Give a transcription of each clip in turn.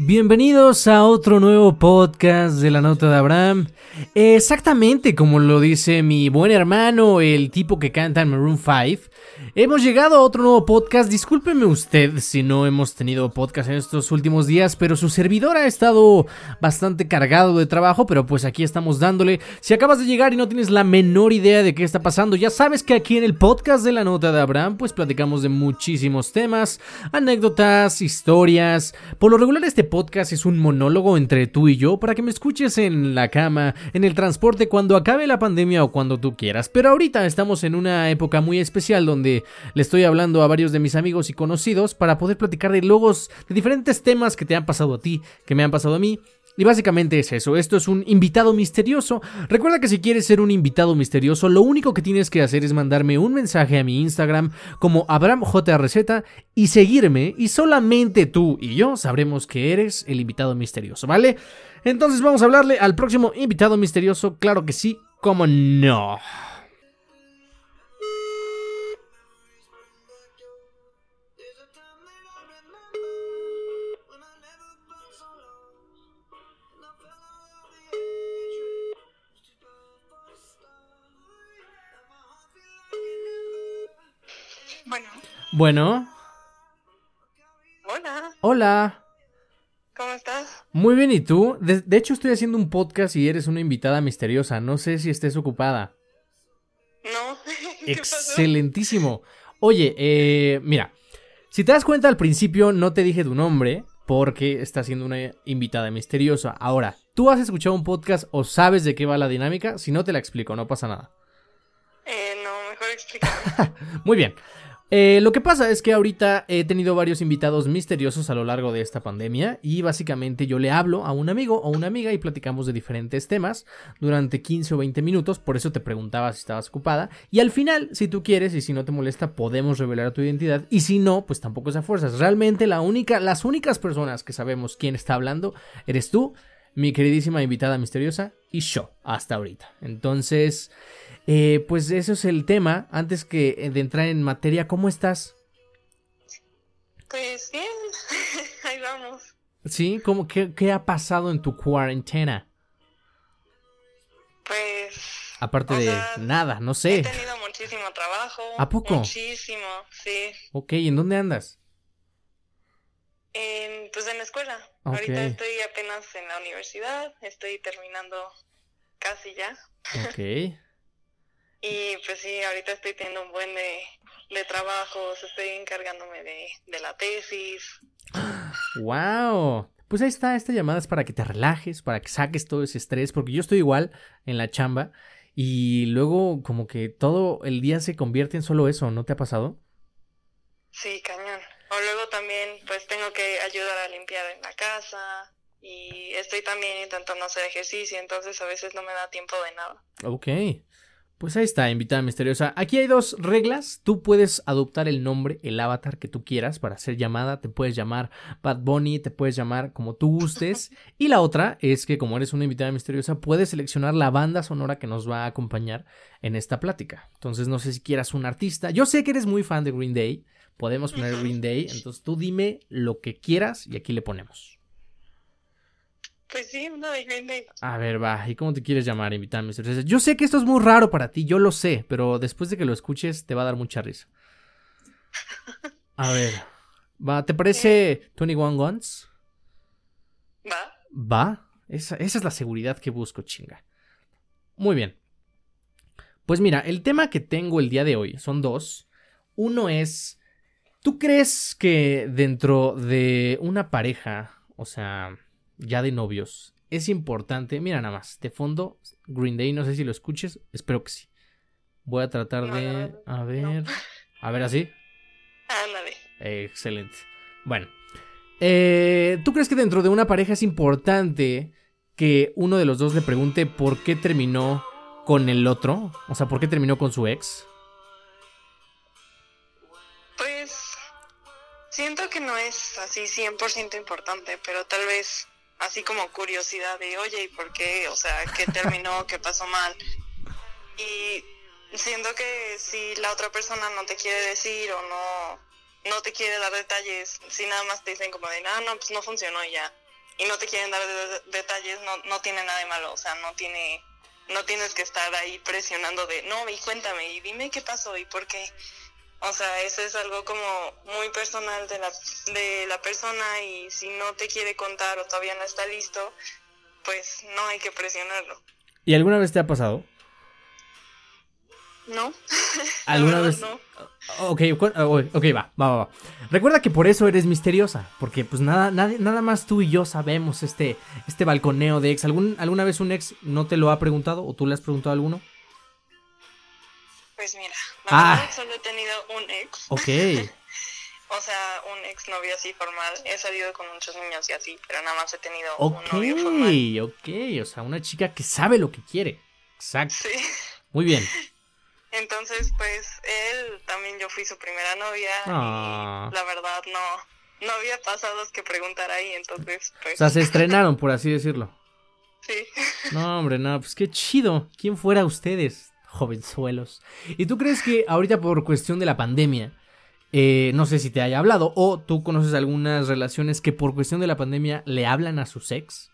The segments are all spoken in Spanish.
Bienvenidos a otro nuevo podcast de la nota de Abraham. Exactamente como lo dice mi buen hermano, el tipo que canta en Maroon 5. Hemos llegado a otro nuevo podcast. Discúlpeme usted si no hemos tenido podcast en estos últimos días, pero su servidor ha estado bastante cargado de trabajo, pero pues aquí estamos dándole. Si acabas de llegar y no tienes la menor idea de qué está pasando, ya sabes que aquí en el podcast de la nota de Abraham pues platicamos de muchísimos temas, anécdotas, historias. Por lo regular este podcast es un monólogo entre tú y yo para que me escuches en la cama, en el transporte, cuando acabe la pandemia o cuando tú quieras. Pero ahorita estamos en una época muy especial donde le estoy hablando a varios de mis amigos y conocidos para poder platicar de logos, de diferentes temas que te han pasado a ti, que me han pasado a mí. Y básicamente es eso, esto es un invitado misterioso. Recuerda que si quieres ser un invitado misterioso, lo único que tienes que hacer es mandarme un mensaje a mi Instagram como AbramJRZ y seguirme y solamente tú y yo sabremos que eres el invitado misterioso, ¿vale? Entonces vamos a hablarle al próximo invitado misterioso, claro que sí, como no. Bueno, hola, hola. ¿cómo estás? Muy bien, ¿y tú? De, de hecho estoy haciendo un podcast y eres una invitada misteriosa. No sé si estés ocupada. No, ¿qué pasó? Excelentísimo. Oye, eh, mira, si te das cuenta al principio no te dije tu nombre porque estás siendo una invitada misteriosa. Ahora, ¿tú has escuchado un podcast o sabes de qué va la dinámica? Si no te la explico, no pasa nada. Eh, no, mejor explícame. Muy bien. Eh, lo que pasa es que ahorita he tenido varios invitados misteriosos a lo largo de esta pandemia y básicamente yo le hablo a un amigo o una amiga y platicamos de diferentes temas durante 15 o 20 minutos, por eso te preguntaba si estabas ocupada y al final, si tú quieres y si no te molesta, podemos revelar tu identidad y si no, pues tampoco es a fuerzas. Realmente la única, las únicas personas que sabemos quién está hablando eres tú, mi queridísima invitada misteriosa y yo hasta ahorita. Entonces... Eh, pues eso es el tema. Antes que eh, de entrar en materia, ¿cómo estás? Pues bien, ahí vamos. ¿Sí? ¿Cómo, qué, qué ha pasado en tu cuarentena? Pues Aparte de sea, nada, no he sé. tenido muchísimo trabajo. ¿A poco? Muchísimo, sí. Ok, ¿en dónde andas? En, pues en la escuela. Ahorita estoy apenas en la universidad, estoy terminando casi ya. Ok. Y pues sí, ahorita estoy teniendo un buen de, de trabajos, estoy encargándome de, de la tesis. ¡Wow! Pues ahí está, esta llamada es para que te relajes, para que saques todo ese estrés, porque yo estoy igual en la chamba y luego como que todo el día se convierte en solo eso, ¿no te ha pasado? Sí, cañón. O luego también pues tengo que ayudar a limpiar en la casa y estoy también intentando hacer ejercicio, entonces a veces no me da tiempo de nada. Ok. Pues ahí está, invitada misteriosa. Aquí hay dos reglas. Tú puedes adoptar el nombre, el avatar que tú quieras para ser llamada. Te puedes llamar Bad Bunny, te puedes llamar como tú gustes. Y la otra es que como eres una invitada misteriosa, puedes seleccionar la banda sonora que nos va a acompañar en esta plática. Entonces no sé si quieras un artista. Yo sé que eres muy fan de Green Day. Podemos poner Green Day. Entonces tú dime lo que quieras y aquí le ponemos. Pues sí, uno de. A ver, va. ¿Y cómo te quieres llamar, invitada misteriosa? Yo sé que esto es muy raro para ti, yo lo sé, pero después de que lo escuches te va a dar mucha risa. A ver. Va, ¿te parece 21 Guns? ¿Va? Va. Esa, esa es la seguridad que busco, chinga. Muy bien. Pues mira, el tema que tengo el día de hoy son dos. Uno es, ¿tú crees que dentro de una pareja, o sea, ya de novios, es importante? Mira nada más, de fondo, Green Day, no sé si lo escuches, espero que sí. Voy a tratar No, de... no, A ver... no. A ver así. Ándale. Excelente. Bueno, eh, ¿tú crees que dentro de una pareja es importante que uno de los dos le pregunte por qué terminó con el otro? O sea, ¿por qué terminó con su ex? Pues siento que no es así 100% importante, pero tal vez así como curiosidad de, oye, ¿y por qué? O sea, ¿qué terminó? ¿Qué pasó mal? Y siento que si la otra persona no te quiere decir o no, no te quiere dar detalles, si nada más te dicen como de, ah, no, pues no funcionó y ya. y no te quieren dar detalles, no, no tiene nada de malo, o sea, no tiene, no tienes que estar ahí presionando de, no, y cuéntame, y dime qué pasó y por qué. O sea, eso es algo como muy personal de la, de la persona y si no te quiere contar o todavía no está listo, pues no hay que presionarlo. ¿Y alguna vez te ha pasado? No. ¿Alguna vez? No. Ok, ok, va, va, va. Recuerda que por eso eres misteriosa, porque pues nada, nada, nada más tú y yo sabemos este, este balconeo de ex. ¿Algún, ¿Alguna vez un ex no te lo ha preguntado o tú le has preguntado a alguno? Pues mira, la ah. solo he tenido un ex. Ok. o sea, un ex novio así formal. He salido con muchos niños y así, pero nada más he tenido un novio formal. Ok, o sea, una chica que sabe lo que quiere. Exacto. Sí. Muy bien. Entonces, pues, él también yo fui su primera novia y ah. la verdad no, no había pasados que preguntar ahí, entonces, pues... O sea, se estrenaron, por así decirlo. Sí. No, hombre, no, pues qué chido. ¿Quién fuera ustedes? Jovenzuelos. ¿Y tú crees que ahorita por cuestión de la pandemia, eh, no sé si te haya hablado, o tú conoces algunas relaciones que por cuestión de la pandemia le hablan a su sex?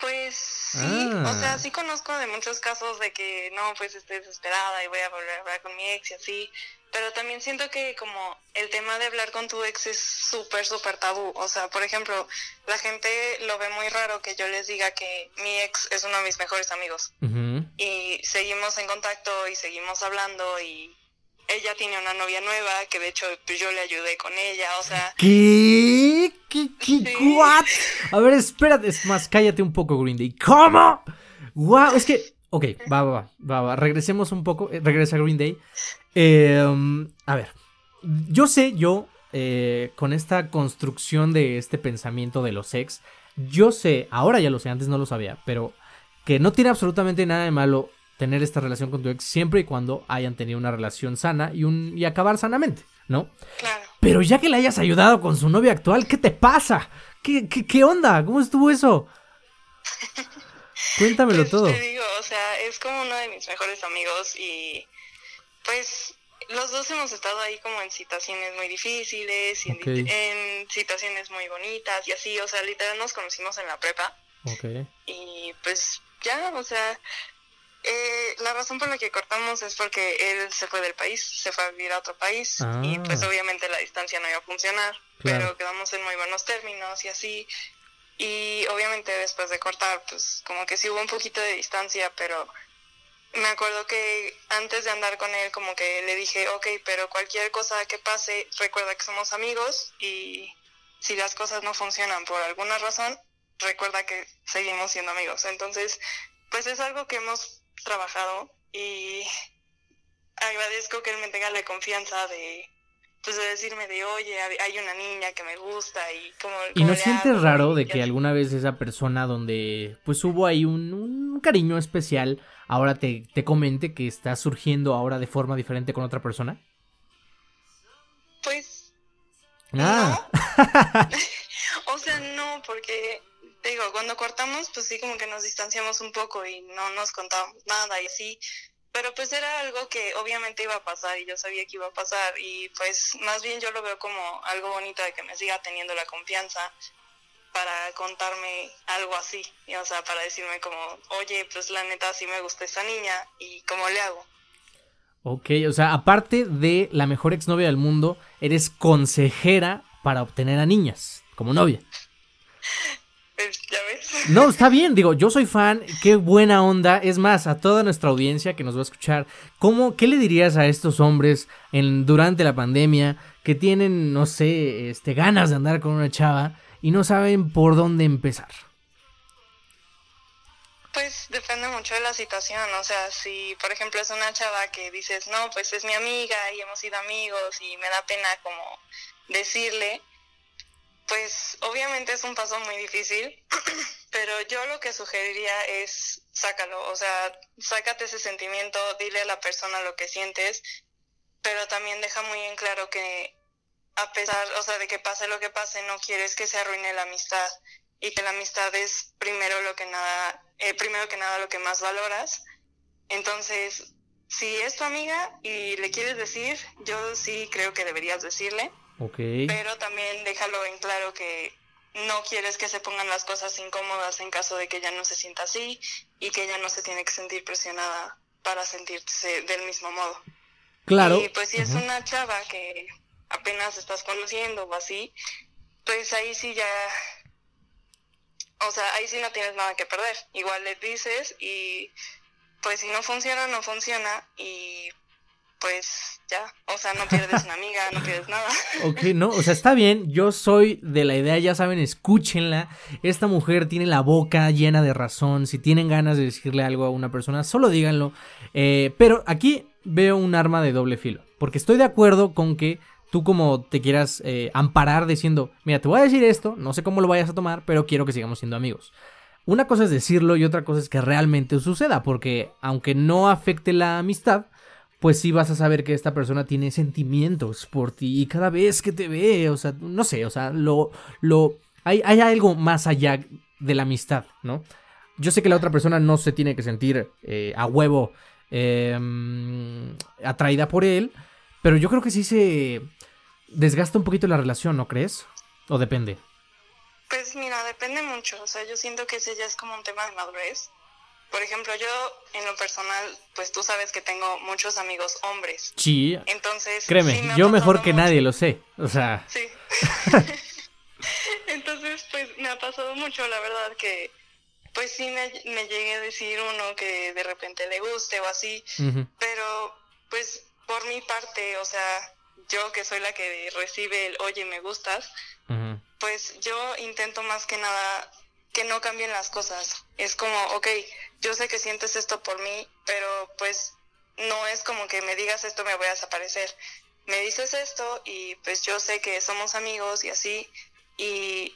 Pues sí, o sea, ah. sí conozco de muchos casos de que no, pues estoy desesperada y voy a volver a hablar con mi ex y así, pero también siento que como el tema de hablar con tu ex es súper, súper tabú, o sea, por ejemplo, la gente lo ve muy raro que yo les diga que mi ex es uno de mis mejores amigos y seguimos en contacto y seguimos hablando y ella tiene una novia nueva que de hecho pues, yo le ayudé con ella, o sea... ¿Qué? ¿Qué? ¿Qué? ¿What? A ver, espérate, es más, cállate un poco, Green Day. ¿Cómo? Wow, es que... Ok, va, va, va, va, regresemos un poco, eh, regresa Green Day. Em, a ver, yo sé, yo, eh, con esta construcción de este pensamiento de los ex, yo sé, ahora ya lo sé, antes no lo sabía, pero que no tiene absolutamente nada de malo tener esta relación con tu ex siempre y cuando hayan tenido una relación sana y, un, y acabar sanamente, ¿no? Claro. Pero ya que le hayas ayudado con su novia actual, ¿qué te pasa? ¿Qué, qué, qué onda? ¿Cómo estuvo eso? Cuéntamelo pues, todo. Te digo, o sea, es como uno de mis mejores amigos y pues los dos hemos estado ahí como en situaciones muy difíciles y en, en, situaciones muy bonitas y así, o sea, literal nos conocimos en la prepa. Okay. Y pues ya, o sea, eh, la razón por la que cortamos es porque él se fue del país, se fue a vivir a otro país y pues ah. obviamente la distancia no iba a funcionar, pero quedamos en muy buenos términos y así. Y obviamente después de cortar, pues como que sí hubo un poquito de distancia, pero me acuerdo que antes de andar con él como que le dije, ok, pero cualquier cosa que pase, recuerda que somos amigos y si las cosas no funcionan por alguna razón, recuerda que seguimos siendo amigos. Entonces, pues es algo que hemos trabajado y agradezco que él me tenga la confianza de pues de decirme de oye hay una niña que me gusta y como y no sientes raro de que alguna vez esa persona donde pues hubo ahí un, un cariño especial ahora te, te comente que está surgiendo ahora de forma diferente con otra persona pues ah. o sea no porque digo, cuando cortamos, pues sí, como que nos distanciamos un poco y no nos contábamos nada y así. Pero pues era algo que obviamente iba a pasar y yo sabía que iba a pasar y pues más bien yo lo veo como algo bonito de que me siga teniendo la confianza para contarme algo así, y, o sea, para decirme como, oye, pues la neta sí me gusta esta niña y cómo le hago. Ok, o sea, aparte de la mejor exnovia del mundo, eres consejera para obtener a niñas como novia. ya ves. No, está bien, digo, yo soy fan, qué buena onda. Es más, a toda nuestra audiencia que nos va a escuchar, ¿cómo, ¿qué le dirías a estos hombres en, durante la pandemia que tienen, no sé, este, ganas de andar con una chava y no saben por dónde empezar? Pues depende mucho de la situación, o sea, si por ejemplo es una chava que dices, no, pues es mi amiga y hemos sido amigos y me da pena como decirle, pues obviamente es un paso muy difícil, pero yo lo que sugeriría es sácalo, o sea, sácate ese sentimiento, dile a la persona lo que sientes, pero también deja muy en claro que a pesar, o sea, de que pase lo que pase, no quieres que se arruine la amistad y que la amistad es primero lo que nada, eh, primero que nada lo que más valoras. Entonces, si es tu amiga y le quieres decir, yo sí creo que deberías decirle Okay. Pero también déjalo en claro que no quieres que se pongan las cosas incómodas en caso de que ella no se sienta así y que ella no se tiene que sentir presionada para sentirse del mismo modo. Claro. Y pues si es una chava que apenas estás conociendo o así, pues ahí sí ya, o sea, ahí sí no tienes nada que perder. Igual le dices y pues si no funciona, no funciona y pues ya, o sea, no pierdes una amiga, no pierdes nada. Ok, no, o sea, está bien, yo soy de la idea, ya saben, escúchenla, esta mujer tiene la boca llena de razón, si tienen ganas de decirle algo a una persona, solo díganlo, eh, pero aquí veo un arma de doble filo, porque estoy de acuerdo con que tú como te quieras eh, amparar diciendo, mira, te voy a decir esto, no sé cómo lo vayas a tomar, pero quiero que sigamos siendo amigos. Una cosa es decirlo y otra cosa es que realmente suceda, porque aunque no afecte la amistad, pues sí vas a saber que esta persona tiene sentimientos por ti y cada vez que te ve, o sea, no sé, o sea, lo, lo, hay, hay algo más allá de la amistad, ¿no? Yo sé que la otra persona no se tiene que sentir eh, a huevo eh, atraída por él, pero yo creo que sí se desgasta un poquito la relación, ¿no crees? ¿O depende? Pues mira, depende mucho, o sea, yo siento que ese ya es como un tema de madurez. Por ejemplo, yo en lo personal, pues tú sabes que tengo muchos amigos hombres. Sí. Entonces, créeme, sí me ha yo mejor que mucho. nadie lo sé. O sea, Sí. Entonces, pues me ha pasado mucho, la verdad, que pues sí me, me llegué a decir uno que de repente le guste o así, pero pues por mi parte, o sea, yo que soy la que recibe el oye, me gustas, pues yo intento más que nada que no cambien las cosas. Es como, ok, yo sé que sientes esto por mí, pero pues no es como que me digas esto me voy a desaparecer. Me dices esto y pues yo sé que somos amigos y así. Y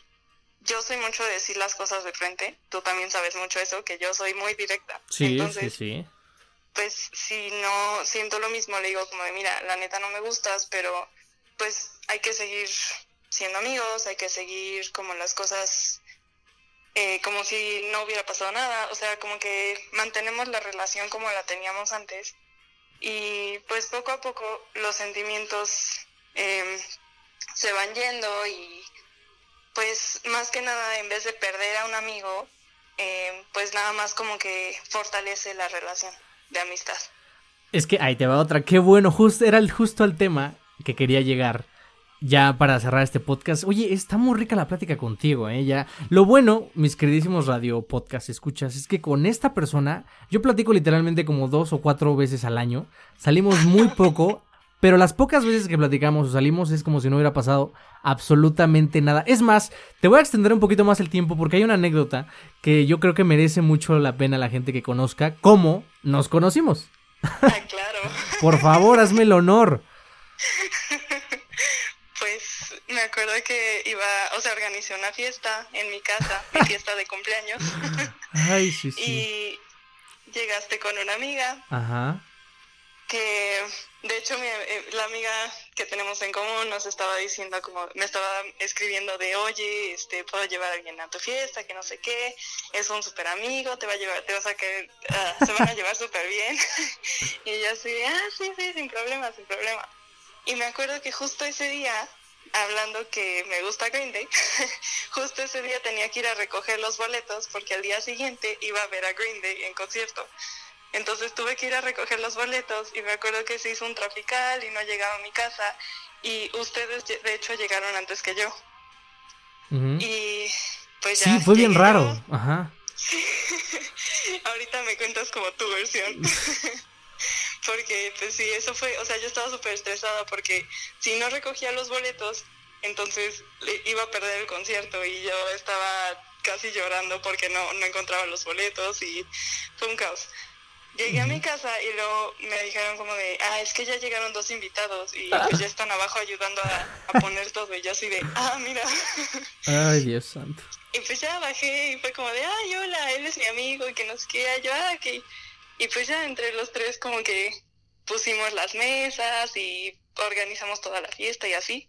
yo soy mucho de decir las cosas de frente. Tú también sabes mucho eso, que yo soy muy directa. Sí, Entonces, sí, sí. pues si no siento lo mismo, le digo como de, mira, la neta no me gustas, pero pues hay que seguir siendo amigos, hay que seguir como las cosas eh, como si no hubiera pasado nada, o sea, como que mantenemos la relación como la teníamos antes y pues poco a poco los sentimientos eh, se van yendo y pues más que nada en vez de perder a un amigo, eh, pues nada más como que fortalece la relación de amistad. Es que ahí te va otra. Qué bueno, justo era el, justo al tema que quería llegar. Ya para cerrar este podcast. Oye, está muy rica la plática contigo, ¿eh? Ya. Lo bueno, mis queridísimos radio podcast escuchas, es que con esta persona, yo platico literalmente como dos o cuatro veces al año. Salimos muy poco, pero las pocas veces que platicamos o salimos es como si no hubiera pasado absolutamente nada. Es más, te voy a extender un poquito más el tiempo porque hay una anécdota que yo creo que merece mucho la pena la gente que conozca cómo nos conocimos. Ah, claro. Por favor, hazme el honor. Me acuerdo que iba, o sea, organizé una fiesta en mi casa, mi fiesta de cumpleaños, Ay, sí, sí. y llegaste con una amiga Ajá. que, de hecho, mi- eh, la amiga que tenemos en común nos estaba diciendo como, me estaba escribiendo de, oye, este, puedo llevar a alguien a tu fiesta, que no sé qué, es un súper amigo, te va a llevar, te vas a que, se van a llevar súper bien, y yo así, ah, sí, sí, sin problema, sin problema. Y me acuerdo que justo ese día, hablando que me gusta Green Day, justo ese día tenía que ir a recoger los boletos porque al día siguiente iba a ver a Green Day en concierto. Entonces tuve que ir a recoger los boletos y me acuerdo que se hizo un trafical y no llegaba a mi casa y ustedes de hecho llegaron antes que yo. Y pues ya. Sí, fue bien raro. Ajá. Ahorita me cuentas como tu versión. porque, pues sí, eso fue, o sea, yo estaba súper estresada porque si no recogía los boletos, entonces le- iba a perder el concierto y yo estaba casi llorando porque no, no encontraba los boletos y fue un caos. Llegué a mi casa y luego me dijeron como de, ah, es que ya llegaron dos invitados y pues ya están abajo ayudando a, a poner todo y yo así de, ah, mira. Ay, Dios santo. Y pues ya bajé y fue como de, ay, hola, él es mi amigo y que nos queda yo, ah, ok. Y pues ya entre los tres como que pusimos las mesas y organizamos toda la fiesta y así.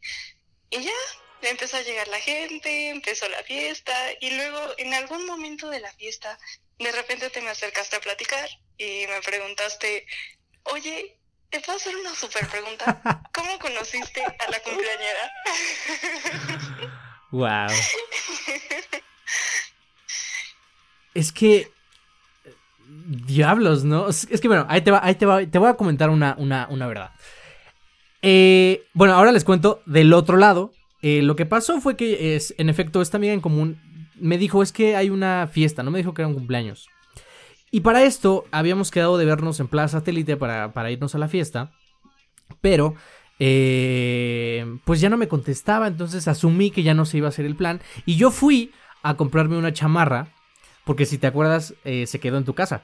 Y ya empezó a llegar la gente, empezó la fiesta y luego en algún momento de la fiesta de repente te me acercaste a platicar y me preguntaste, oye, ¿te puedo hacer una super pregunta? ¿Cómo conociste a la cumpleañera? Wow. es que. Diablos, ¿no? Es, que bueno, ahí te va, ahí te va, te voy a comentar una, una, una verdad. Eh, bueno, ahora les cuento del otro lado. Eh, lo que pasó fue que, es, en efecto, esta amiga en común me dijo, es que hay una fiesta, no me dijo que era un cumpleaños. Y para esto habíamos quedado de vernos en Plaza Satélite para, para irnos a la fiesta. Pero, eh, pues ya no me contestaba, entonces asumí que ya no se iba a hacer el plan. Y yo fui a comprarme una chamarra, porque si te acuerdas, se quedó en tu casa.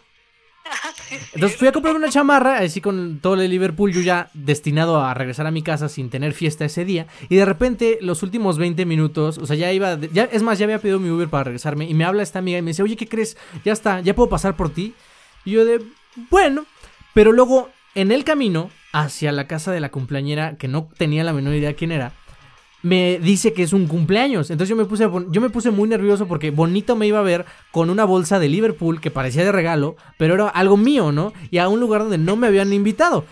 Entonces fui a comprarme una chamarra, así con todo el Liverpool, yo ya destinado a regresar a mi casa sin tener fiesta ese día. Y de repente, los últimos 20 minutos, o sea, ya iba, ya, es más, ya había pedido mi Uber para regresarme. Y me habla esta amiga y me dice, oye, ¿qué crees? Ya está, ya puedo pasar por ti. Y yo de, bueno. Pero luego, en el camino hacia la casa de la cumpleañera, que no tenía la menor idea quién era, me dice que es un cumpleaños. Entonces yo me puse, yo me puse muy nervioso porque bonito me iba a ver con una bolsa de Liverpool que parecía de regalo, pero era algo mío, ¿no? Y a un lugar donde no me habían invitado.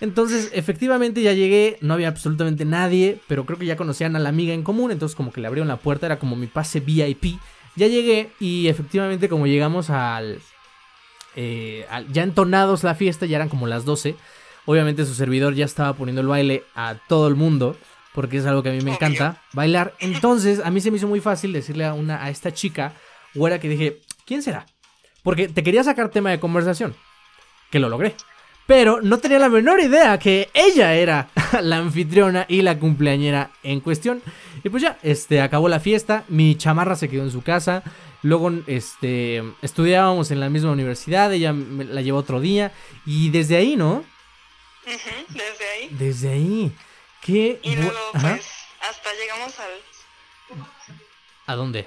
Entonces, efectivamente ya llegué, no había absolutamente nadie, pero creo que ya conocían a la amiga en común, entonces como que le abrieron la puerta, era como mi pase VIP. Ya llegué y efectivamente como llegamos al... Eh, ya entonados la fiesta, ya eran como las 12. Obviamente su servidor ya estaba poniendo el baile a todo el mundo porque es algo que a mí me encanta, bailar. Entonces, a mí se me hizo muy fácil decirle a, una, a esta chica, güera, que dije, ¿quién será? Porque te quería sacar tema de conversación, que lo logré. Pero no tenía la menor idea que ella era la anfitriona y la cumpleañera en cuestión. Y pues ya, este, acabó la fiesta, mi chamarra se quedó en su casa. Luego, este, estudiábamos en la misma universidad, ella me la llevó otro día. Y desde ahí, ¿no? desde ahí. Desde ahí. ¿Qué? Y luego, pues, hasta llegamos al... ¿A dónde?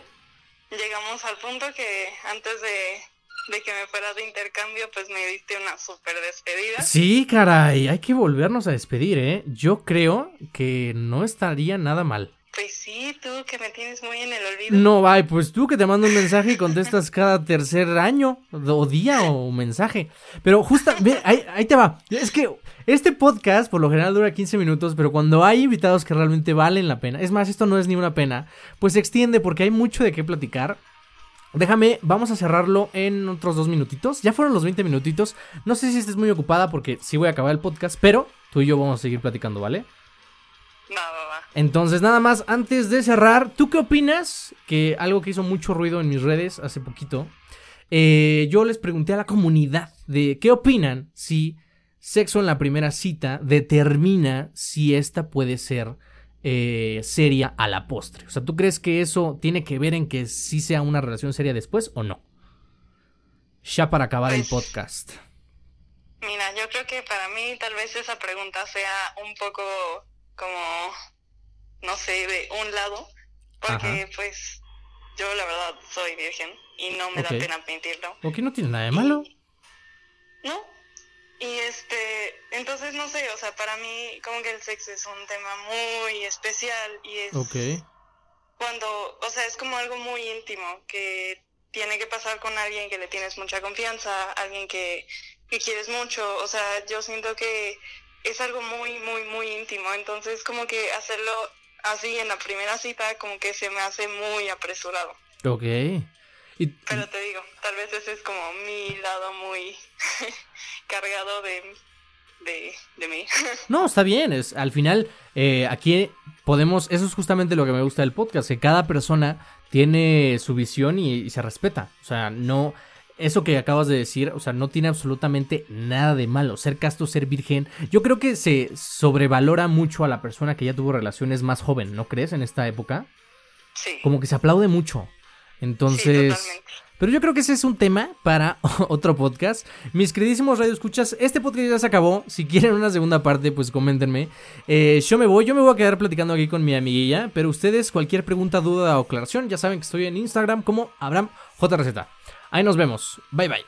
Llegamos al punto que antes de, que me fuera de intercambio, pues me diste una súper despedida. Sí, caray, hay que volvernos a despedir, ¿eh? Yo creo que no estaría nada mal. Pues sí, tú que me tienes muy en el olvido. No, vaya, pues tú que te mando un mensaje y contestas cada tercer año o día o mensaje. Pero justo, ahí, ahí te va. Es que este podcast por lo general dura 15 minutos, pero cuando hay invitados que realmente valen la pena, es más, esto no es ni una pena, pues se extiende porque hay mucho de qué platicar. Déjame, vamos a cerrarlo en otros dos minutitos. Ya fueron los 20 minutitos. No sé si estés muy ocupada porque sí voy a acabar el podcast, pero tú y yo vamos a seguir platicando, ¿vale? Entonces, nada más, antes de cerrar, ¿tú qué opinas? Que algo que hizo mucho ruido en mis redes hace poquito. Eh, yo les pregunté a la comunidad de qué opinan si sexo en la primera cita determina si esta puede ser eh, seria a la postre. O sea, ¿tú crees que eso tiene que ver en que sí sea una relación seria después o no? Ya para acabar el pues, podcast. Mira, yo creo que para mí tal vez esa pregunta sea un poco como, no sé, de un lado, porque pues yo la verdad soy virgen y no me da pena admitirlo. ¿O no tiene nada de malo? no. Y este, entonces no sé, o sea, para mí como que el sexo es un tema muy especial y es cuando, o sea, es como algo muy íntimo que tiene que pasar con alguien que le tienes mucha confianza, alguien que, que quieres mucho, o sea, yo siento que es algo muy, muy, muy íntimo. Entonces, como que hacerlo así en la primera cita, como que se me hace muy apresurado. Ok. Pero te digo, tal vez ese es como mi lado muy cargado de, de, mí. no, está bien. Es, al final, eh, aquí podemos. Eso es justamente lo que me gusta del podcast: que cada persona tiene su visión y se respeta. O sea, no eso que acabas de decir, o sea, no tiene absolutamente nada de malo. Ser casto, ser virgen. Yo creo que se sobrevalora mucho a la persona que ya tuvo relaciones más joven, ¿no crees? En esta época. Sí. Como que se aplaude mucho. Entonces. pero yo creo que ese es un tema para otro podcast. Mis queridísimos radio escuchas, este podcast ya se acabó. Si quieren una segunda parte, pues coméntenme. Eh, yo me voy, yo me voy a quedar platicando aquí con mi amiguilla. Pero ustedes, cualquier pregunta, duda o aclaración, ya saben que estoy en Instagram como AbramJRZ. Ahí nos vemos. Bye bye.